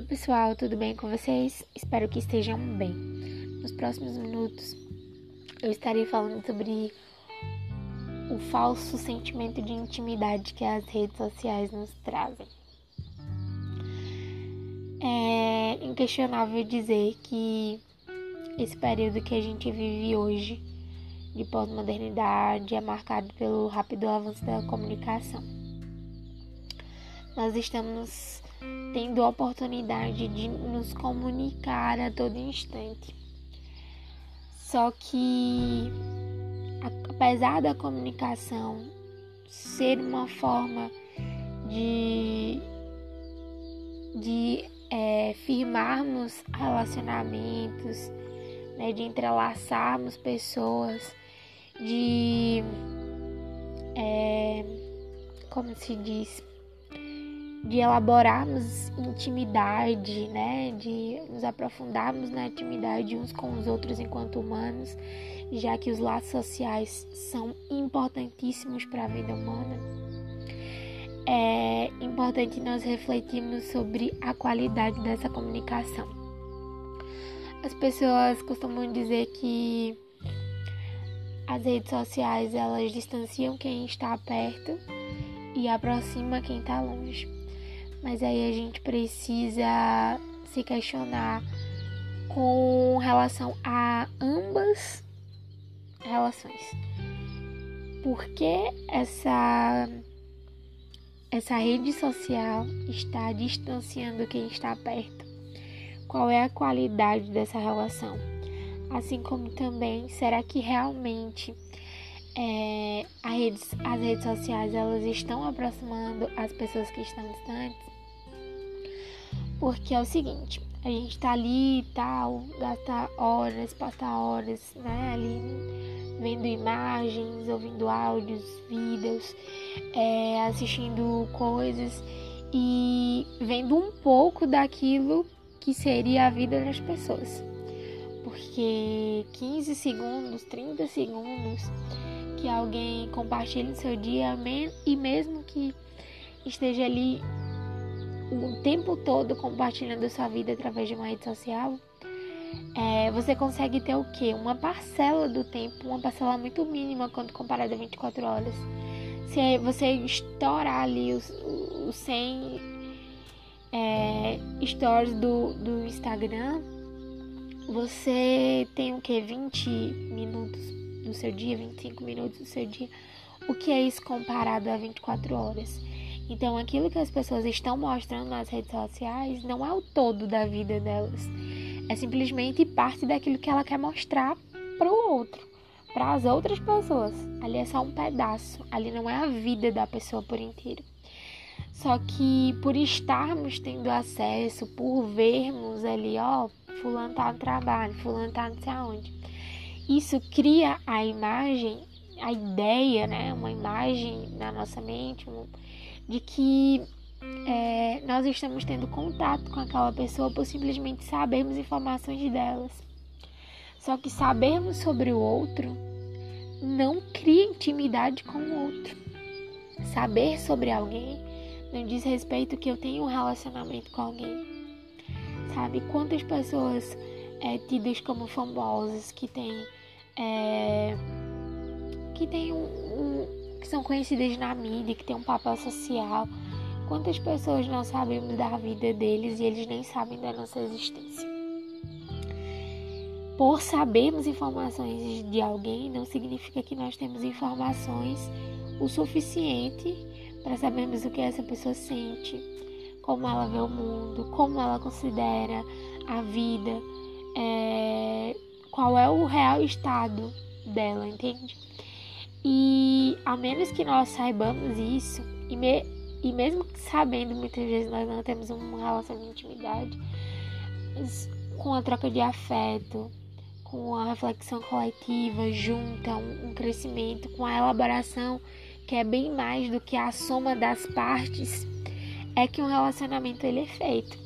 Oi, pessoal, tudo bem com vocês? Espero que estejam bem. Nos próximos minutos eu estarei falando sobre o falso sentimento de intimidade que as redes sociais nos trazem. É inquestionável dizer que esse período que a gente vive hoje de pós-modernidade é marcado pelo rápido avanço da comunicação. Nós estamos tendo a oportunidade de nos comunicar a todo instante. Só que, apesar da comunicação ser uma forma de, de é, firmarmos relacionamentos, né, de entrelaçarmos pessoas, de. É, como se diz? De elaborarmos intimidade, né? De nos aprofundarmos na intimidade uns com os outros enquanto humanos, já que os laços sociais são importantíssimos para a vida humana. É importante nós refletirmos sobre a qualidade dessa comunicação as pessoas costumam dizer que as redes sociais elas distanciam quem está perto e aproxima quem está longe. Mas aí a gente precisa se questionar com relação a ambas relações. Por que essa essa rede social está distanciando quem está perto? qual é a qualidade dessa relação. Assim como também, será que realmente é, redes, as redes sociais elas estão aproximando as pessoas que estão distantes? Porque é o seguinte, a gente tá ali e tal, gasta horas, passa horas, né, ali vendo imagens, ouvindo áudios, vídeos, é, assistindo coisas e vendo um pouco daquilo que seria a vida das pessoas. Porque 15 segundos, 30 segundos que alguém compartilhe seu dia e mesmo que esteja ali o tempo todo compartilhando sua vida através de uma rede social, é, você consegue ter o quê? Uma parcela do tempo, uma parcela muito mínima quando comparada a 24 horas. Se você estourar ali os, os 100 é, stories do, do Instagram, você tem o que? 20 minutos do seu dia, 25 minutos do seu dia. O que é isso comparado a 24 horas? Então, aquilo que as pessoas estão mostrando nas redes sociais não é o todo da vida delas. É simplesmente parte daquilo que ela quer mostrar para o outro, para as outras pessoas. Ali é só um pedaço. Ali não é a vida da pessoa por inteiro. Só que por estarmos tendo acesso, por vermos ali, ó, fulano tá no trabalho, fulano tá não sei aonde. Isso cria a imagem, a ideia, né? Uma imagem na nossa mente de que é, nós estamos tendo contato com aquela pessoa por simplesmente sabermos informações delas. Só que sabermos sobre o outro não cria intimidade com o outro. Saber sobre alguém não diz respeito que eu tenho um relacionamento com alguém. Sabe? Quantas pessoas é, tidas como famosas que têm. É, que têm um, um, que são conhecidas na mídia, que têm um papel social. Quantas pessoas não sabemos da vida deles e eles nem sabem da nossa existência? Por sabermos informações de alguém, não significa que nós temos informações o suficiente para sabermos o que essa pessoa sente, como ela vê o mundo, como ela considera a vida, é, qual é o real estado dela, entende? E a menos que nós saibamos isso, e, me, e mesmo sabendo, muitas vezes nós não temos uma relação de intimidade, com a troca de afeto, com a reflexão coletiva junta, um, um crescimento, com a elaboração que é bem mais do que a soma das partes, é que um relacionamento ele é feito.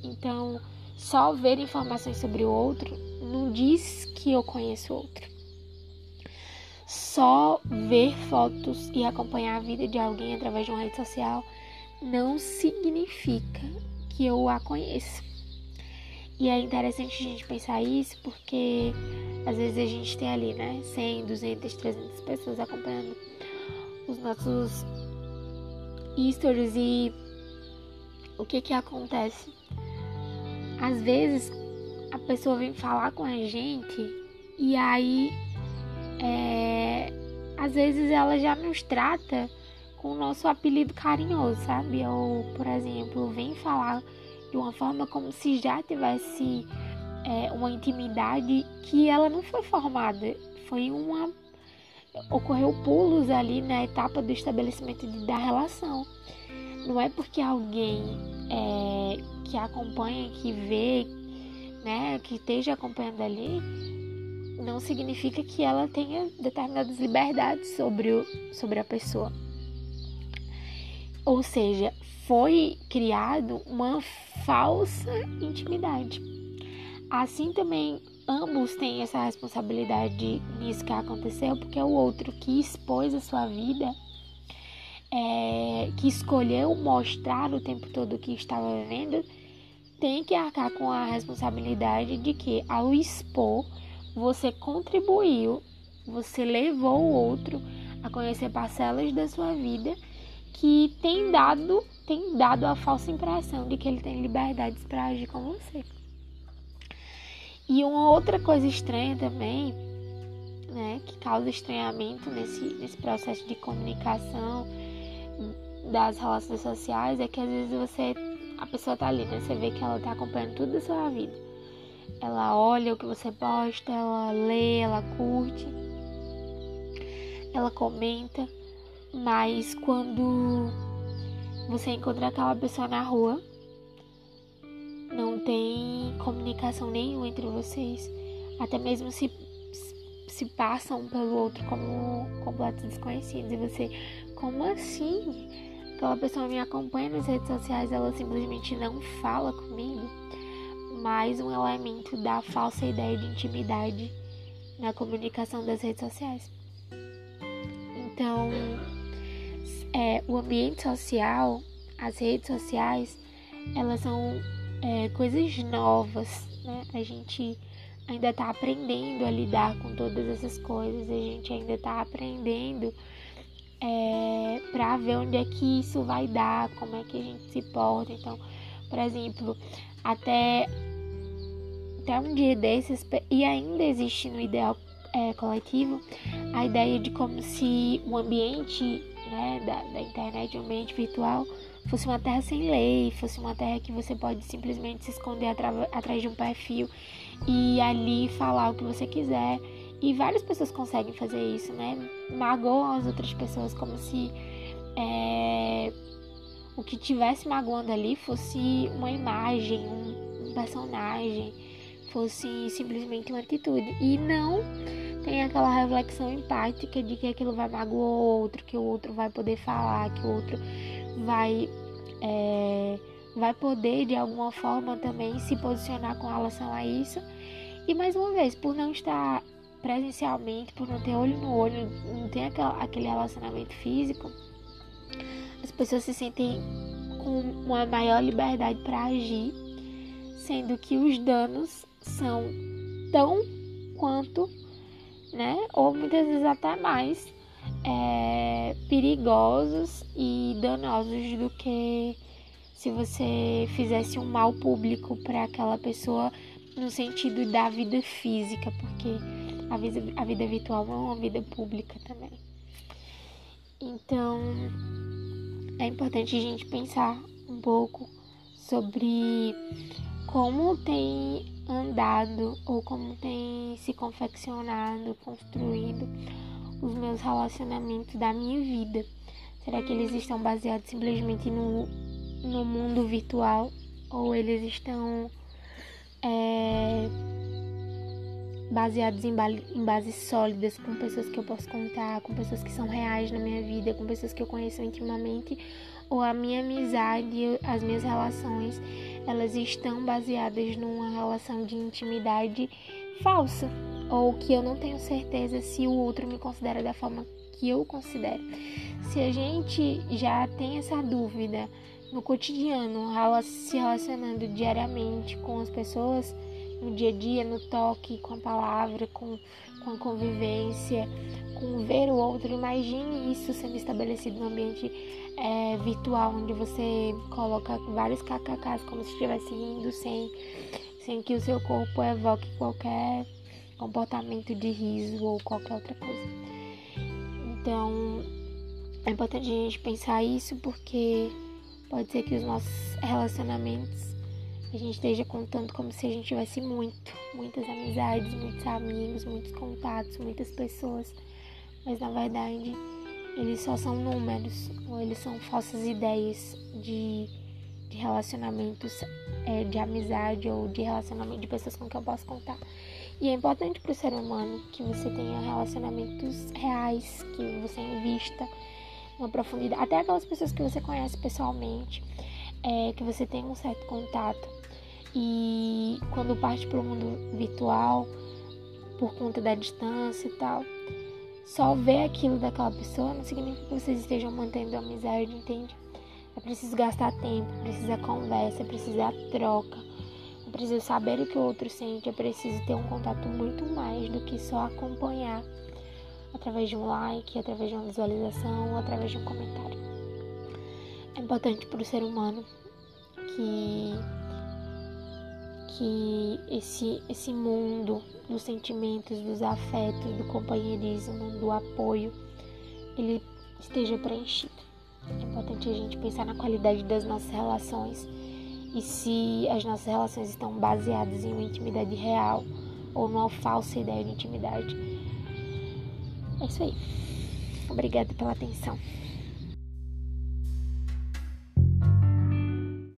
Então, só ver informações sobre o outro não diz que eu conheço o outro. Só ver fotos e acompanhar a vida de alguém através de uma rede social não significa que eu a conheço. E é interessante a gente pensar isso porque às vezes a gente tem ali, né, 100, 200, 300 pessoas acompanhando os nossos stories e o que que acontece? Às vezes a pessoa vem falar com a gente e aí é, às vezes ela já nos trata com o nosso apelido carinhoso, sabe? Ou, por exemplo, vem falar de uma forma como se já tivesse é, uma intimidade que ela não foi formada. Foi uma. Ocorreu pulos ali na etapa do estabelecimento de, da relação. Não é porque alguém é, que acompanha, que vê, né, que esteja acompanhando ali, não significa que ela tenha determinadas liberdades sobre, o, sobre a pessoa. Ou seja, foi criado uma falsa intimidade. Assim também ambos têm essa responsabilidade nisso que aconteceu, porque é o outro que expôs a sua vida, é, que escolheu mostrar o tempo todo que estava vivendo, tem que arcar com a responsabilidade de que ao expor você contribuiu, você levou o outro a conhecer parcelas da sua vida que tem dado, tem dado a falsa impressão de que ele tem liberdades para agir com você. E uma outra coisa estranha também, né, que causa estranhamento nesse, nesse processo de comunicação das relações sociais é que às vezes você, a pessoa tá ali, né, você vê que ela tá acompanhando tudo da sua vida. Ela olha o que você posta, ela lê, ela curte, ela comenta. Mas quando você encontra aquela pessoa na rua, não tem comunicação nenhuma entre vocês. Até mesmo se, se passam um pelo outro como completos desconhecidos. E você, como assim? Aquela pessoa me acompanha nas redes sociais, ela simplesmente não fala comigo. Mais um elemento da falsa ideia de intimidade na comunicação das redes sociais. Então, é, o ambiente social, as redes sociais, elas são é, coisas novas, né? A gente ainda está aprendendo a lidar com todas essas coisas, a gente ainda está aprendendo é, para ver onde é que isso vai dar, como é que a gente se porta. Então, por exemplo, até, até um dia desses, e ainda existe no ideal é, coletivo, a ideia de como se o ambiente né, da, da internet, o ambiente virtual, fosse uma terra sem lei, fosse uma terra que você pode simplesmente se esconder atrás de um perfil e ali falar o que você quiser. E várias pessoas conseguem fazer isso, né? Magoam as outras pessoas como se é, o que tivesse magoando ali fosse uma imagem, um, um personagem, fosse simplesmente uma atitude. E não tem aquela reflexão empática de que aquilo vai magoar o outro, que o outro vai poder falar, que o outro vai é, vai poder de alguma forma também se posicionar com relação a isso. E mais uma vez, por não estar presencialmente, por não ter olho no olho, não ter aquele relacionamento físico, as pessoas se sentem com uma maior liberdade para agir, sendo que os danos são tão quanto né? Ou muitas vezes até mais é, perigosos e danosos do que se você fizesse um mal público para aquela pessoa no sentido da vida física, porque a vida, a vida virtual é uma vida pública também. Então, é importante a gente pensar um pouco sobre como tem andado ou como tem se confeccionado, construído os meus relacionamentos da minha vida. Será que eles estão baseados simplesmente no, no mundo virtual ou eles estão é, baseados em, em bases sólidas com pessoas que eu posso contar, com pessoas que são reais na minha vida, com pessoas que eu conheço intimamente, ou a minha amizade, as minhas relações elas estão baseadas numa relação de intimidade falsa ou que eu não tenho certeza se o outro me considera da forma que eu considero. Se a gente já tem essa dúvida no cotidiano, se relacionando diariamente com as pessoas, no dia a dia, no toque, com a palavra, com, com a convivência, com ver o outro, imagine isso sendo estabelecido no ambiente é, virtual, onde você coloca vários kkk's como se estivesse rindo, sem, sem que o seu corpo evoque qualquer comportamento de riso ou qualquer outra coisa. Então, é importante a gente pensar isso porque pode ser que os nossos relacionamentos a gente esteja contando como se a gente tivesse muito, muitas amizades, muitos amigos, muitos contatos, muitas pessoas, mas na verdade eles só são números ou eles são falsas ideias de, de relacionamentos, é, de amizade ou de relacionamento de pessoas com quem eu posso contar. E é importante para o ser humano que você tenha relacionamentos reais, que você invista uma profundidade, até aquelas pessoas que você conhece pessoalmente, é, que você tenha um certo contato. E quando parte para o mundo virtual, por conta da distância e tal, só ver aquilo daquela pessoa não significa que vocês estejam mantendo a amizade, entende? É preciso gastar tempo, precisa conversa, precisa troca preciso saber o que o outro sente, é preciso ter um contato muito mais do que só acompanhar através de um like, através de uma visualização, através de um comentário. É importante para o ser humano que que esse esse mundo dos sentimentos, dos afetos, do companheirismo, do apoio, ele esteja preenchido. É importante a gente pensar na qualidade das nossas relações e se as nossas relações estão baseadas em uma intimidade real ou numa falsa ideia de intimidade. É isso aí. Obrigada pela atenção.